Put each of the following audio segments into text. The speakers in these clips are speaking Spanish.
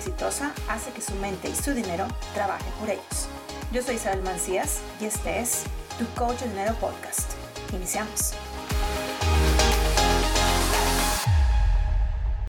exitosa hace que su mente y su dinero trabajen por ellos. Yo soy Isabel Mancías y este es Tu Coach de Dinero Podcast. Iniciamos.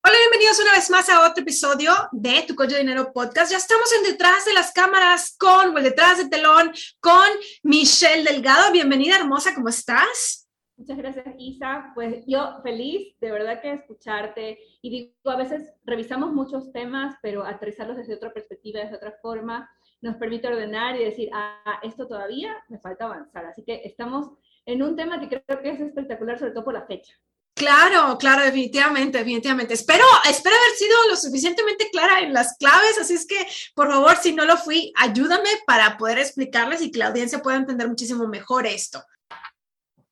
Hola, bienvenidos una vez más a otro episodio de Tu Coach de Dinero Podcast. Ya estamos en detrás de las cámaras con, o el detrás del telón, con Michelle Delgado. Bienvenida, hermosa, ¿cómo estás? Muchas gracias, Isa. Pues yo feliz de verdad que escucharte. Y digo, a veces revisamos muchos temas, pero aterrizarlos desde otra perspectiva, desde otra forma, nos permite ordenar y decir, ah, esto todavía me falta avanzar. Así que estamos en un tema que creo que es espectacular, sobre todo por la fecha. Claro, claro, definitivamente, definitivamente. Espero, espero haber sido lo suficientemente clara en las claves, así es que, por favor, si no lo fui, ayúdame para poder explicarles y que la audiencia pueda entender muchísimo mejor esto.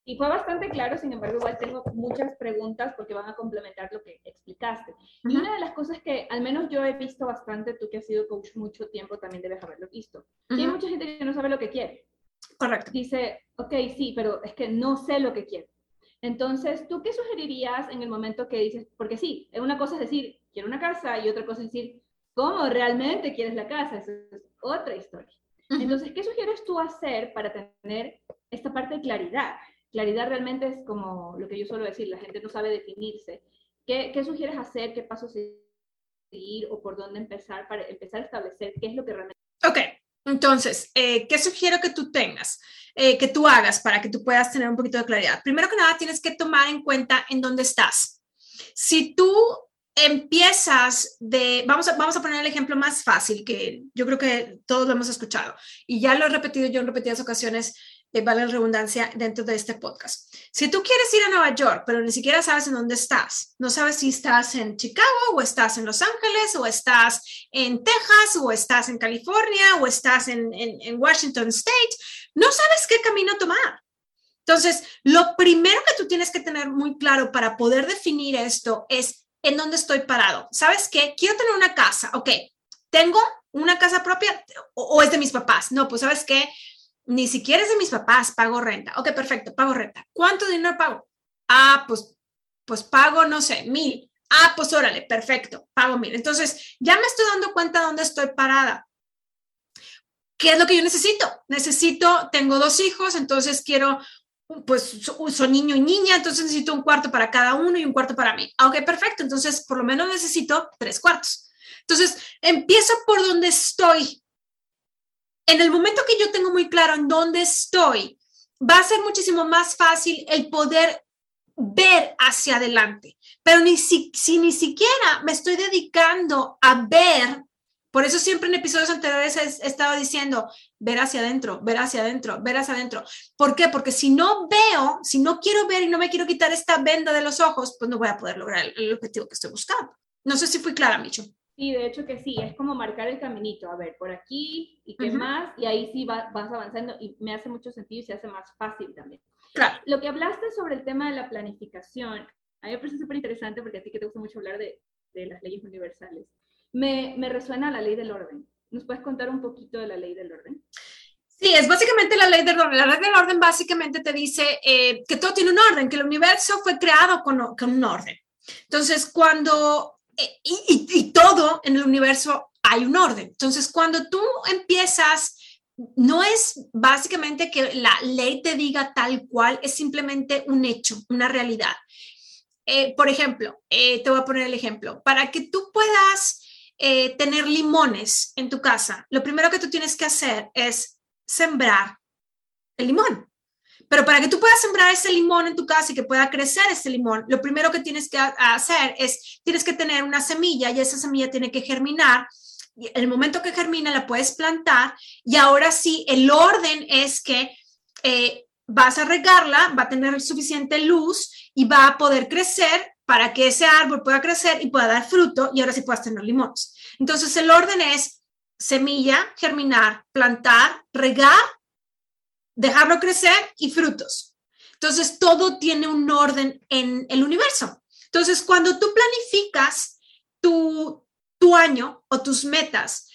Y fue bastante claro, sin embargo, igual tengo muchas preguntas porque van a complementar lo que explicaste. Y una de las cosas que al menos yo he visto bastante, tú que has sido coach mucho tiempo, también debes haberlo visto. hay mucha gente que no sabe lo que quiere. Correcto. Dice, ok, sí, pero es que no sé lo que quiero. Entonces, ¿tú qué sugerirías en el momento que dices, porque sí, una cosa es decir, quiero una casa y otra cosa es decir, ¿cómo realmente quieres la casa? Eso es otra historia. Entonces, ¿qué sugieres tú hacer para tener esta parte de claridad? Claridad realmente es como lo que yo suelo decir, la gente no sabe definirse. ¿Qué, qué sugieres hacer? ¿Qué pasos seguir o por dónde empezar para empezar a establecer qué es lo que realmente... Ok, entonces, eh, ¿qué sugiero que tú tengas, eh, que tú hagas para que tú puedas tener un poquito de claridad? Primero que nada, tienes que tomar en cuenta en dónde estás. Si tú empiezas de, vamos a, vamos a poner el ejemplo más fácil, que yo creo que todos lo hemos escuchado, y ya lo he repetido yo en repetidas ocasiones, eh, vale la redundancia, dentro de este podcast. Si tú quieres ir a Nueva York, pero ni siquiera sabes en dónde estás, no sabes si estás en Chicago o estás en Los Ángeles o estás en Texas o estás en California o estás en, Washington State, no sabes qué camino tomar. Entonces, lo primero que tú tienes que tener muy claro para poder definir esto es en dónde estoy parado. ¿Sabes qué? Quiero tener una casa. Ok, tengo una casa propia o, o es de mis papás. No, pues sabes qué? Ni siquiera es de mis papás, pago renta. Ok, perfecto, pago renta. ¿Cuánto dinero pago? Ah, pues, pues pago, no sé, mil. Ah, pues órale, perfecto, pago mil. Entonces, ya me estoy dando cuenta de dónde estoy parada. ¿Qué es lo que yo necesito? Necesito, tengo dos hijos, entonces quiero, pues son niño y niña, entonces necesito un cuarto para cada uno y un cuarto para mí. Ah, ok, perfecto, entonces por lo menos necesito tres cuartos. Entonces, empiezo por donde estoy en el momento que yo tengo muy claro en dónde estoy, va a ser muchísimo más fácil el poder ver hacia adelante. Pero ni si, ni siquiera me estoy dedicando a ver, por eso siempre en episodios anteriores he, estado diciendo, ver hacia adentro, ver hacia adentro, ver hacia adentro. ¿Por qué? Porque si no veo, si no quiero ver y no me quiero quitar esta venda de los ojos, pues no voy a poder lograr el, el objetivo que estoy buscando. No sé si fui clara, Micho. Sí, de hecho que sí, es como marcar el caminito, a ver, por aquí y qué más, y ahí sí vas avanzando y me hace mucho sentido y se hace más fácil también. Claro. Lo que hablaste sobre el tema de la planificación, a mí me parece súper interesante porque a ti que te gusta mucho hablar de, de las leyes universales, me, me resuena la ley del orden. ¿Nos puedes contar un poquito de la ley del orden? Sí, es básicamente la ley del orden. La ley del orden básicamente te dice eh, que todo tiene un orden, que el universo fue creado con, con un orden. Entonces, cuando y, todo en el universo hay un orden. Entonces, cuando tú empiezas, no es básicamente que la ley te diga tal cual, es simplemente un hecho, una realidad. Eh, por ejemplo, eh, te voy a poner el ejemplo. Para que tú puedas eh, tener limones en tu casa, lo primero que tú tienes que hacer es sembrar el limón. Pero para que tú puedas sembrar ese limón en tu casa y que pueda crecer ese limón, lo primero que tienes que hacer es, tienes que tener una semilla y esa semilla tiene que germinar. El momento que germina la puedes plantar y ahora sí, el orden es que eh, vas a regarla, va a tener suficiente luz y va a poder crecer para que ese árbol pueda crecer y pueda dar fruto y ahora sí puedas tener limones. Entonces el orden es semilla, germinar, plantar, regar dejarlo crecer y frutos. Entonces, todo tiene un orden en el universo. Entonces, cuando tú planificas tu, tu año o tus metas,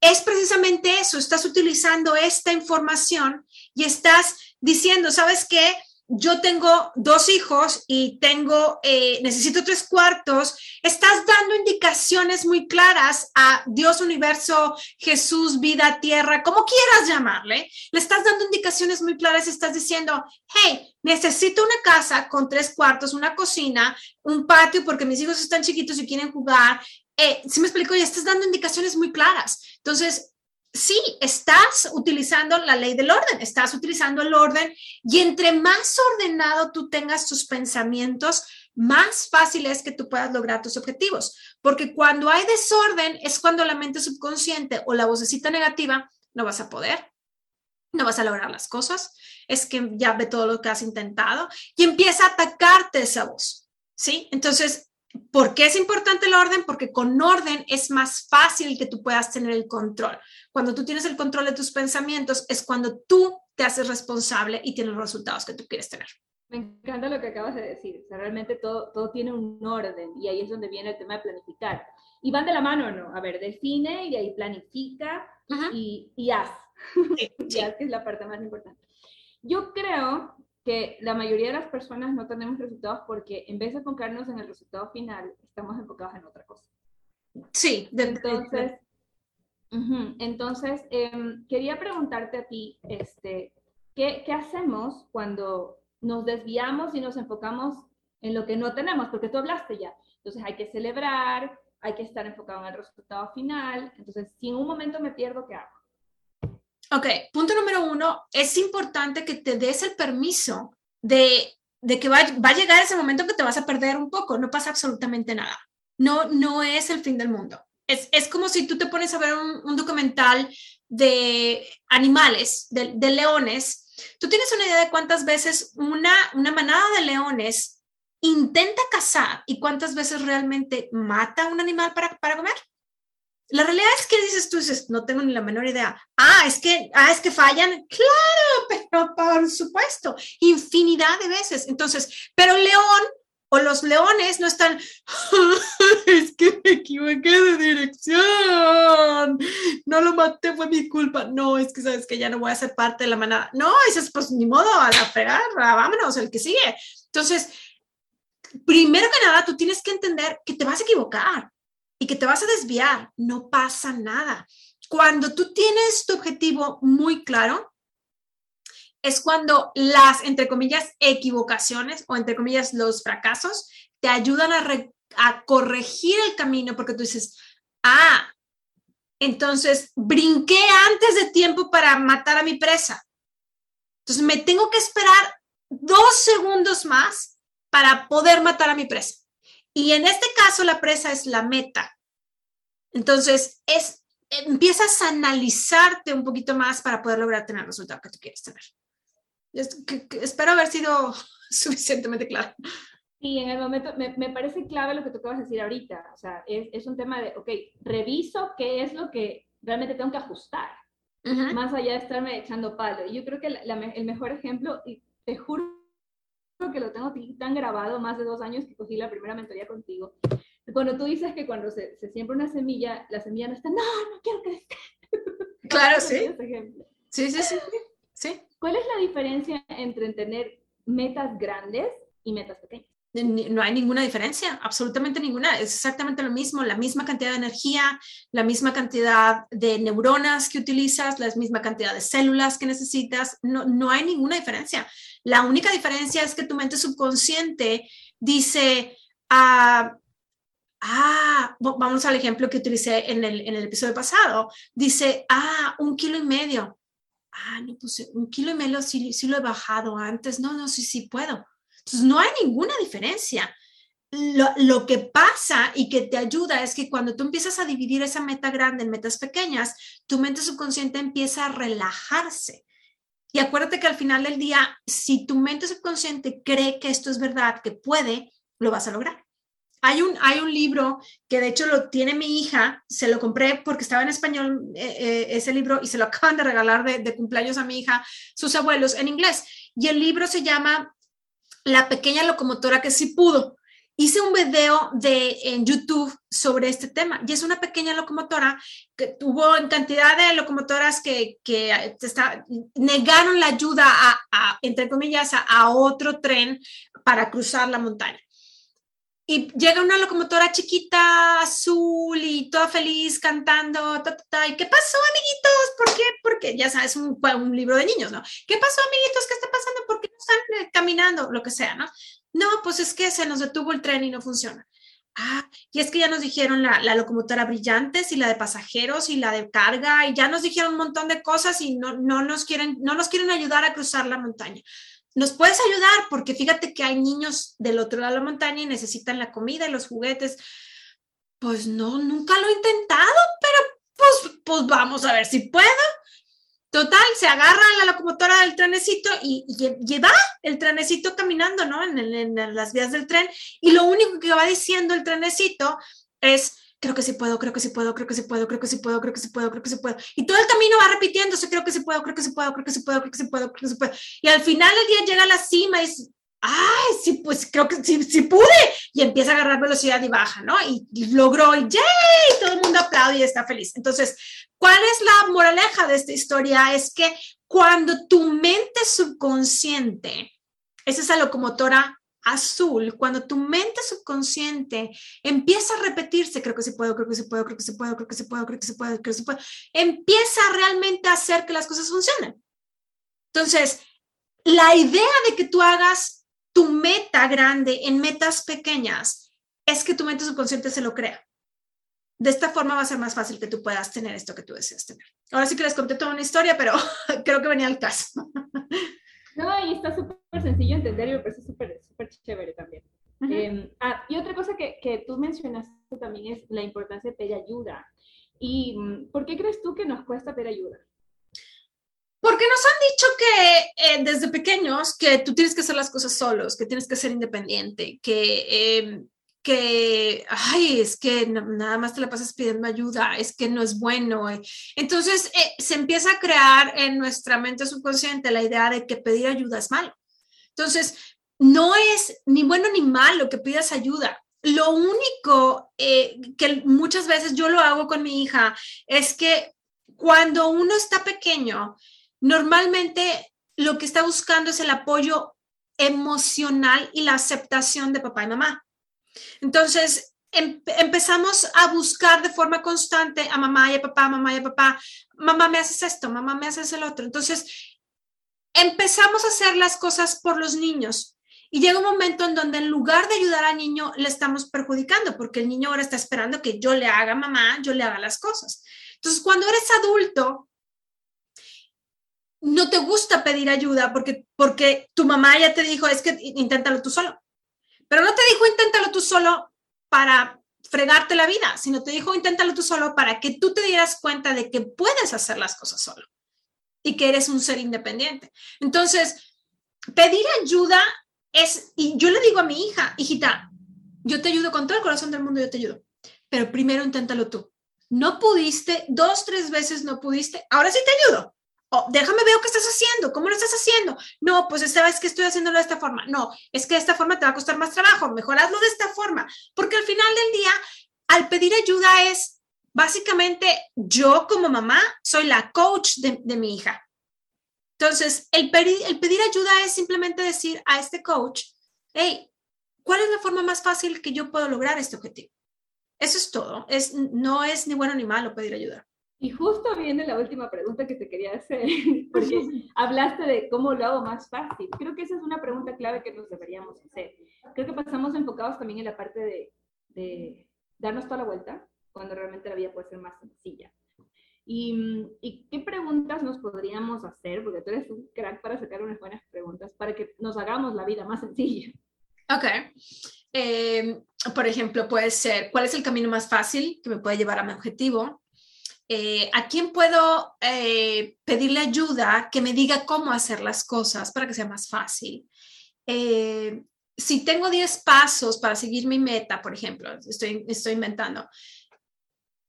es precisamente eso, estás utilizando esta información y estás diciendo, ¿sabes qué? Yo tengo dos hijos y tengo, eh, necesito tres cuartos, estás dando indicaciones muy claras a Dios, universo, Jesús, vida, tierra, como quieras llamarle. Le estás dando indicaciones muy claras estás diciendo, hey, necesito una casa con tres cuartos, una cocina, un patio porque mis hijos están chiquitos y quieren jugar. Eh, si me explico, ya estás dando indicaciones muy claras. Entonces, sí, estás utilizando la ley del orden, estás utilizando el orden y entre más ordenado tú tengas tus pensamientos, más fácil es que tú puedas lograr tus objetivos. Porque cuando hay desorden es cuando la mente subconsciente o la vocecita negativa no vas a poder, no vas a lograr las cosas, es que ya ve todo lo que has intentado y empieza a atacarte esa voz. ¿Sí? Entonces, ¿Por qué es importante el orden? Porque con orden es más fácil que tú puedas tener el control. Cuando tú tienes el control de tus pensamientos es cuando tú te haces responsable y tienes los resultados que tú quieres tener. Me encanta lo que acabas de decir. realmente todo, todo tiene un orden y ahí es donde viene el tema de planificar. Y van de la mano, ¿no? A ver, define y ahí planifica y, y, haz. y haz, que es la parte más importante. Yo creo que la mayoría de las personas no tenemos resultados porque en vez de enfocarnos en el resultado final, estamos enfocados en otra cosa. Sí, entonces, entonces em, quería preguntarte a ti, este, ¿qué, ¿qué hacemos cuando nos desviamos y nos enfocamos en lo que no tenemos? Porque tú hablaste ya. Entonces hay que celebrar, hay que estar enfocado en el resultado final. Entonces, si en un momento me pierdo, ¿qué hago? Ok, punto número uno, es importante que te des el permiso de, que va, a llegar ese momento que te vas a perder un poco, no pasa absolutamente nada. No, no es el fin del mundo. Es, es como si tú te pones a ver un, documental de animales, de, de, leones. ¿Tú tienes una idea de cuántas veces una, una manada de leones intenta cazar y cuántas veces realmente mata a un animal para, para comer? La realidad es que dices tú, dices, no tengo ni la menor idea. Ah, es que, ah, es que fallan. Claro, pero por supuesto, infinidad de veces. Entonces, pero león o los leones no están, es que me equivoqué de dirección, no lo maté, fue mi culpa. No, es que sabes que ya no voy a ser parte de la manada. No, dices, pues ni modo, a la fregar, vámonos, el que sigue. Entonces, primero que nada, tú tienes que entender que te vas a equivocar y que te vas a desviar, no pasa nada. Cuando tú tienes tu objetivo muy claro, es cuando las, entre comillas, equivocaciones o, entre comillas, los fracasos te ayudan a, corregir el camino porque tú dices, ah, entonces brinqué antes de tiempo para matar a mi presa. Entonces me tengo que esperar dos segundos más para poder matar a mi presa. Y en este caso la presa es la meta. Entonces, es, empiezas a analizarte un poquito más para poder lograr tener el resultado que tú quieres tener. espero haber sido suficientemente claro. Y en el momento, me, me, parece clave lo que tú acabas de decir ahorita. O sea, es, es, un tema de, ok, reviso qué es lo que realmente tengo que ajustar, más allá de estarme echando palo. Y yo creo que el mejor ejemplo, y te juro que lo tengo tan grabado, más de dos años que cogí la primera mentoría contigo. Cuando tú dices que cuando se, se siembra una semilla, la semilla no está, no, no quiero esté. Claro, sí. Sí, sí, sí, sí. ¿Cuál es la diferencia entre tener metas grandes y metas pequeñas? No hay ninguna diferencia, absolutamente ninguna. Es exactamente lo mismo, la misma cantidad de energía, la misma cantidad de neuronas que utilizas, la misma cantidad de células que necesitas. No, no hay ninguna diferencia. La única diferencia es que tu mente subconsciente dice, ah, ah, vamos al ejemplo que utilicé en el, episodio pasado, dice, ah, un kilo y medio. Ah, no, pues un kilo y medio sí, sí lo he bajado antes. No, no, sí, sí puedo entonces, no hay ninguna diferencia. Lo, lo, que pasa y que te ayuda es que cuando tú empiezas a dividir esa meta grande en metas pequeñas, tu mente subconsciente empieza a relajarse. Y acuérdate que al final del día, si tu mente subconsciente cree que esto es verdad, que puede, lo vas a lograr. Hay un, hay un libro que de hecho lo tiene mi hija, se lo compré porque estaba en español eh, eh, ese libro y se lo acaban de regalar de, de cumpleaños a mi hija, sus abuelos, en inglés. Y el libro se llama la pequeña locomotora que sí pudo. Hice un video de, en YouTube sobre este tema y es una pequeña locomotora que tuvo en cantidad de locomotoras que, que está, negaron la ayuda a, entre comillas, a, otro tren para cruzar la montaña. Y llega una locomotora chiquita, azul y toda feliz cantando. ¿Y qué pasó, amiguitos? ¿Por qué? Porque ya sabes, un, un libro de niños, ¿no? ¿Qué pasó, amiguitos? ¿Qué está pasando? ¿Por qué no están eh, caminando? Lo que sea, ¿no? No, pues es que se nos detuvo el tren y no funciona. Ah, y es que ya nos dijeron la, locomotora brillantes y la de pasajeros y la de carga y ya nos dijeron un montón de cosas y no, no, nos quieren, no nos quieren ayudar a cruzar la montaña. ¿Nos puedes ayudar? Porque fíjate que hay niños del otro lado de la montaña y necesitan la comida y los juguetes. Pues no, nunca lo he intentado, pero pues, pues vamos a ver si puedo. Total, se agarra la locomotora del trenecito y, lleva el trenecito caminando, ¿no? En, las vías del tren. Y lo único que va diciendo el trenecito es, creo que sí puedo, creo que sí puedo, creo que sí puedo, creo que sí puedo, creo que sí puedo, creo que sí puedo. Y todo el camino va repitiéndose, creo que sí puedo, creo que sí puedo, creo que sí puedo, creo que sí puedo, creo que sí puedo. Y al final del día llega a la cima y es, ay, sí, pues creo que sí, sí pude. Y empieza a agarrar velocidad y baja, ¿no? Y, y logró, y ¡yay! Todo el mundo aplaude y está feliz. Entonces, ¿Cuál es la moraleja de esta historia? Es que cuando tu mente subconsciente, es esa locomotora azul, cuando tu mente subconsciente empieza a repetirse, creo que sí puedo, creo que sí puedo, creo que sí puedo, creo que sí puedo, creo que sí puedo, creo que sí puedo, empieza realmente a hacer que las cosas funcionen. Entonces, la idea de que tú hagas tu meta grande en metas pequeñas es que tu mente subconsciente se lo crea de esta forma va a ser más fácil que tú puedas tener esto que tú deseas tener. Ahora sí que les conté toda una historia, pero creo que venía al caso. No, y está súper sencillo entender y me parece súper, súper chévere también. Em, ah, y otra cosa que, que, tú mencionaste también es la importancia de pedir ayuda. ¿Y mm, por qué crees tú que nos cuesta pedir ayuda? Porque nos han dicho que eh, desde pequeños que tú tienes que hacer las cosas solos, que tienes que ser independiente, que eh, que, ay, es que nada más te la pasas pidiendo ayuda, es que no es bueno. Eh. Entonces eh, se empieza a crear en nuestra mente subconsciente la idea de que pedir ayuda es malo. Entonces, no es ni bueno ni malo que pidas ayuda. Lo único eh, que muchas veces yo lo hago con mi hija es que cuando uno está pequeño, normalmente lo que está buscando es el apoyo emocional y la aceptación de papá y mamá. Entonces, em, empezamos a buscar de forma constante a mamá y a papá, mamá y a papá, mamá me haces esto, mamá me haces el otro. Entonces, empezamos a hacer las cosas por los niños. Y llega un momento en donde en lugar de ayudar al niño, le estamos perjudicando, porque el niño ahora está esperando que yo le haga mamá, yo le haga las cosas. Entonces, cuando eres adulto, no te gusta pedir ayuda porque, porque tu mamá ya te dijo, es que inténtalo tú solo. Pero no te dijo inténtalo tú solo para fregarte la vida, sino te dijo inténtalo tú solo para que tú te dieras cuenta de que puedes hacer las cosas solo y que eres un ser independiente. Entonces, pedir ayuda es, y yo le digo a mi hija, hijita, yo te ayudo con todo el corazón del mundo, yo te ayudo, pero primero inténtalo tú. No pudiste, dos, tres veces no pudiste, ahora sí te ayudo. Oh, déjame ver qué estás haciendo, ¿cómo lo estás haciendo? No, pues esta vez que estoy haciéndolo de esta forma. No, es que de esta forma te va a costar más trabajo, mejor hazlo de esta forma, porque al final del día, al pedir ayuda es básicamente yo como mamá soy la coach de, mi hija. Entonces, el pedir, el pedir ayuda es simplemente decir a este coach, hey, ¿cuál es la forma más fácil que yo puedo lograr este objetivo? Eso es todo. Es, no es ni bueno ni malo pedir ayuda. Y justo viene la última pregunta que te quería hacer, porque hablaste de cómo lo hago más fácil. Creo que esa es una pregunta clave que nos deberíamos hacer. Creo que pasamos enfocados también en la parte de, de darnos toda la vuelta, cuando realmente la vida puede ser más sencilla. Y, y, qué preguntas nos podríamos hacer? Porque tú eres un crack para sacar unas buenas preguntas, para que nos hagamos la vida más sencilla. Ok. Eh, por ejemplo, puede ser, ¿cuál es el camino más fácil que me puede llevar a mi objetivo? Eh, ¿a quién puedo eh, pedirle ayuda que me diga cómo hacer las cosas para que sea más fácil? Eh, si tengo 10 pasos para seguir mi meta, por ejemplo, estoy, estoy inventando,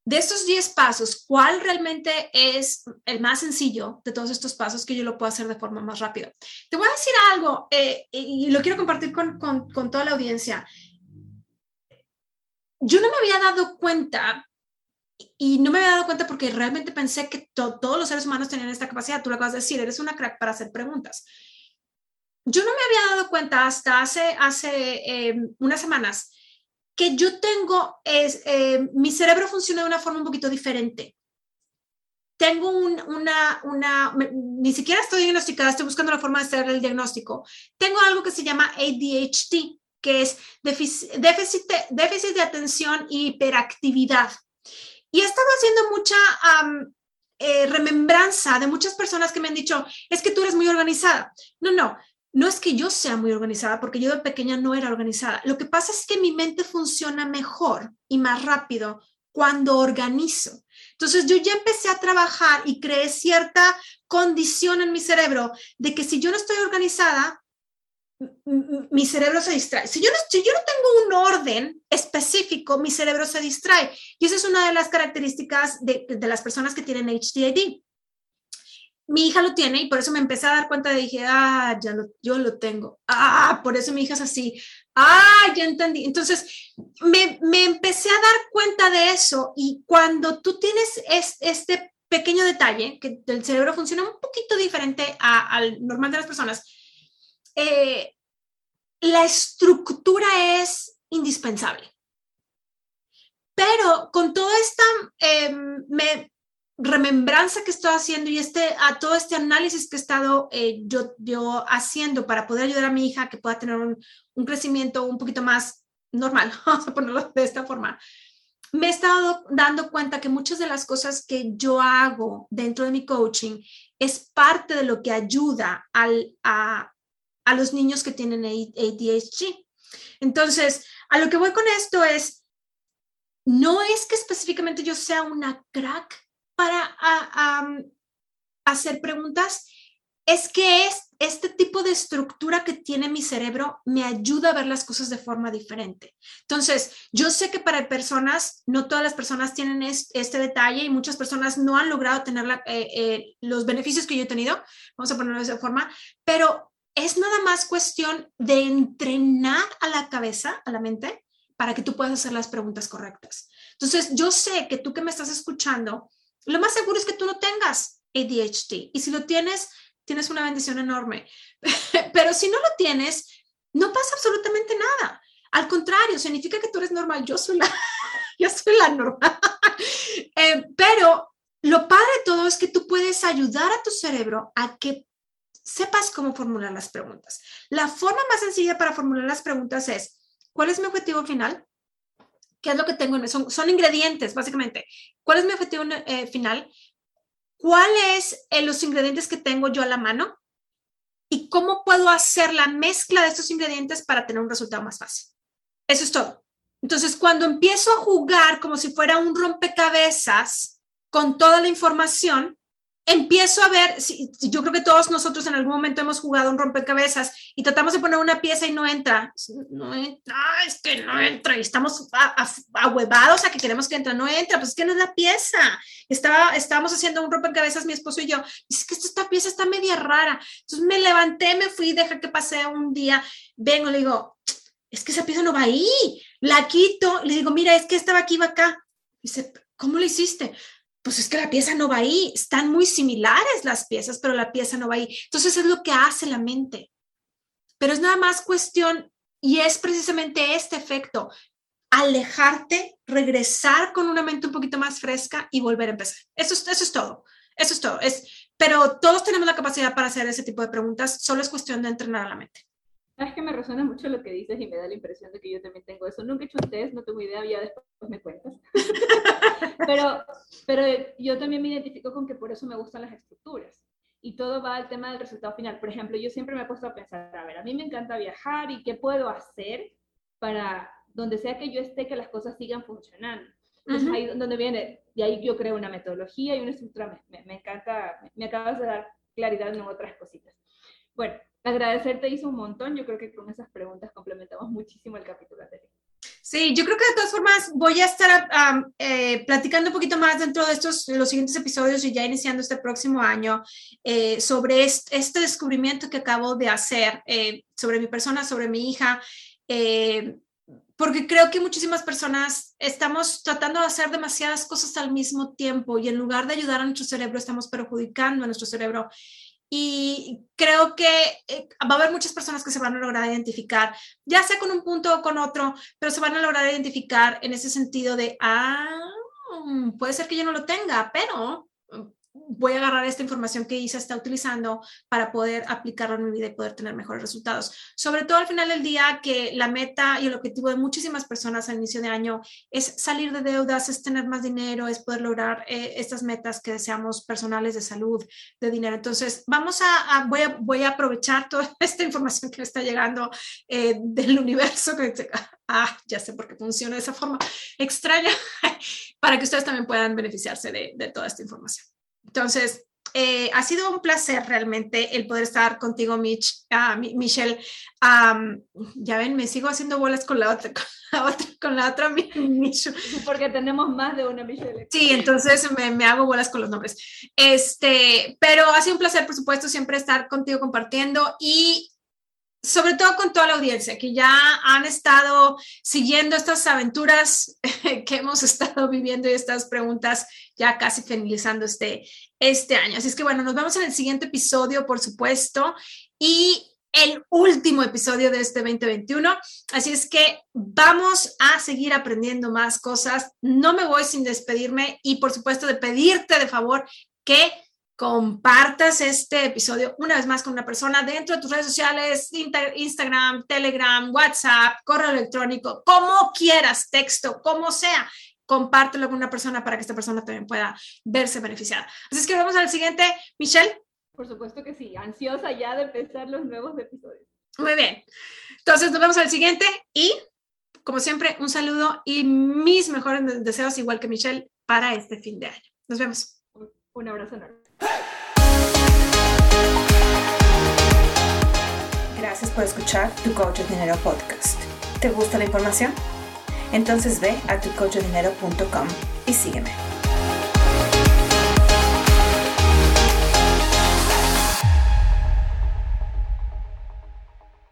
de estos 10 pasos, ¿cuál realmente es el más sencillo de todos estos pasos que yo lo puedo hacer de forma más rápida? Te voy a decir algo y lo quiero compartir con, con, con toda la audiencia. yo no me había dado cuenta y no me había dado cuenta porque realmente pensé que todos los seres humanos tenían esta capacidad. Tú lo acabas de decir, eres una crack para hacer preguntas. Yo no me había dado cuenta hasta hace, hace em, unas semanas que yo tengo, es, em, mi cerebro funciona de una forma un poquito diferente. Tengo una, una, ni siquiera estoy diagnosticada, estoy buscando la forma de hacer el diagnóstico. Tengo algo que se llama ADHD, que es déficit, déficit de atención y hiperactividad. Y he estado haciendo mucha eh, remembranza de muchas personas que me han dicho, es que tú eres muy organizada. No, no, no es que yo sea muy organizada, porque yo de pequeña no era organizada. Lo que pasa es que mi mente funciona mejor y más rápido cuando organizo. Entonces yo ya empecé a trabajar y creé cierta condición en mi cerebro de que si yo no estoy organizada, mi cerebro se distrae. Si yo, no, si yo no tengo un orden específico, mi cerebro se distrae. Y esa es una de las características de, de las personas que tienen HDID. Mi hija lo tiene y por eso me empecé a dar cuenta de dije, ah, ya lo, yo lo tengo. Ah, por eso mi hija es así. Ah, ya entendí. Entonces, me, me empecé a dar cuenta de eso y cuando tú tienes este pequeño detalle, que el cerebro funciona un poquito diferente al normal de las personas, eh, la estructura es indispensable. Pero con toda esta em, remembranza que estoy haciendo y este, a todo este análisis que he estado eh, yo, yo haciendo para poder ayudar a mi hija que pueda tener un, un crecimiento un poquito más normal, vamos a ponerlo de esta forma, me he estado dando cuenta que muchas de las cosas que yo hago dentro de mi coaching es parte de lo que ayuda al, a, a los niños que tienen ADHD. Entonces, a lo que voy con esto es, no es que específicamente yo sea una crack para hacer preguntas, es que es este tipo de estructura que tiene mi cerebro me ayuda a ver las cosas de forma diferente. Entonces, yo sé que para personas, no todas las personas tienen este, detalle y muchas personas no han logrado tener eh, eh, los beneficios que yo he tenido, vamos a ponerlo de esa forma, pero es nada más cuestión de entrenar a la cabeza, a la mente, para que tú puedas hacer las preguntas correctas. Entonces, yo sé que tú que me estás escuchando, lo más seguro es que tú no tengas ADHD. Y si lo tienes, tienes una bendición enorme. Pero si no lo tienes, no pasa absolutamente nada. Al contrario, significa que tú eres normal. Yo soy la, yo soy la normal. Eh, pero lo padre de todo es que tú puedes ayudar a tu cerebro a que sepas cómo formular las preguntas. La forma más sencilla para formular las preguntas es, ¿cuál es mi objetivo final? ¿Qué es lo que tengo? Son, son ingredientes, básicamente. ¿Cuál es mi objetivo eh, final? ¿Cuáles eh, los ingredientes que tengo yo a la mano? ¿Y cómo puedo hacer la mezcla de estos ingredientes para tener un resultado más fácil? Eso es todo. Entonces, cuando empiezo a jugar como si fuera un rompecabezas con toda la información, empiezo a ver, yo creo que todos nosotros en algún momento hemos jugado un rompecabezas y tratamos de poner una pieza y no entra. No entra, es que no entra y estamos ahuevados a, a, que queremos que entre, no entra, pues es que no es la pieza. Estaba, estábamos haciendo un rompecabezas mi esposo y yo, y es que esta pieza está media rara. Entonces me levanté, me fui, dejé que pase un día, vengo, le digo, es que esa pieza no va ahí, la quito, le digo, mira, es que estaba aquí, va acá. Dice, ¿cómo lo hiciste? Pues es que la pieza no va ahí. Están muy similares las piezas, pero la pieza no va ahí. Entonces es lo que hace la mente. Pero es nada más cuestión, y es precisamente este efecto, alejarte, regresar con una mente un poquito más fresca y volver a empezar. Eso es, eso es todo. Eso es todo. Es, pero todos tenemos la capacidad para hacer ese tipo de preguntas, solo es cuestión de entrenar a la mente. Es que me resuena mucho lo que dices y me da la impresión de que yo también tengo eso. Nunca he hecho un test, no tengo idea, ya después me cuentas. pero, pero yo también me identifico con que por eso me gustan las estructuras. Y todo va al tema del resultado final. Por ejemplo, yo siempre me he puesto a pensar, a ver, a mí me encanta viajar y qué puedo hacer para donde sea que yo esté, que las cosas sigan funcionando. Entonces ahí donde viene, y ahí yo creo una metodología y una estructura, me, me encanta, me acabas de dar claridad en otras cositas. Bueno, agradecerte hizo un montón. Yo creo que con esas preguntas complementamos muchísimo el capítulo anterior. Sí, yo creo que de todas formas voy a estar eh, platicando un poquito más dentro de estos, los siguientes episodios y ya iniciando este próximo año eh, sobre este, descubrimiento que acabo de hacer eh, sobre mi persona, sobre mi hija. porque creo que muchísimas personas estamos tratando de hacer demasiadas cosas al mismo tiempo y en lugar de ayudar a nuestro cerebro, estamos perjudicando a nuestro cerebro. Y creo que eh, va a haber muchas personas que se van a lograr identificar, ya sea con un punto o con otro, pero se van a lograr identificar en ese sentido de, ah, puede ser que yo no lo tenga, pero voy a agarrar esta información que Isa está utilizando para poder aplicarlo en mi vida y poder tener mejores resultados. Sobre todo al final del día, que la meta y el objetivo de muchísimas personas al inicio de año es salir de deudas, es tener más dinero, es poder lograr eh, estas metas que deseamos personales de salud, de dinero. Entonces, vamos a, voy, a voy a aprovechar toda esta información que me está llegando eh, del universo, que, ah, ya sé por qué funciona de esa forma extraña, para que ustedes también puedan beneficiarse de, de toda esta información. Entonces, eh, ha sido un placer realmente el poder estar contigo, Mitch, uh, Michelle. ya ven, me sigo haciendo bolas con la otra, con la otra, con la otra Michelle. Porque tenemos más de una Michelle. Sí, entonces me, me, hago bolas con los nombres. Este, pero ha sido un placer, por supuesto, siempre estar contigo compartiendo y sobre todo con toda la audiencia que ya han estado siguiendo estas aventuras que hemos estado viviendo y estas preguntas ya casi finalizando este, este año. Así es que bueno, nos vemos en el siguiente episodio, por supuesto, y el último episodio de este 2021. Así es que vamos a seguir aprendiendo más cosas. No me voy sin despedirme y por supuesto de pedirte de favor que compartas este episodio una vez más con una persona dentro de tus redes sociales, Instagram, Telegram, WhatsApp, correo electrónico, como quieras, texto, como sea. Compártelo con una persona para que esta persona también pueda verse beneficiada. Así es que vamos al siguiente. Michelle. Por supuesto que sí, ansiosa ya de empezar los nuevos episodios. Muy bien. Entonces nos vemos al siguiente y, como siempre, un saludo y mis mejores deseos, igual que Michelle, para este fin de año. Nos vemos. Un abrazo enorme. Gracias por escuchar Tu Coach de Dinero Podcast. ¿Te gusta la información? Entonces ve a tucoachdinero.com y sígueme.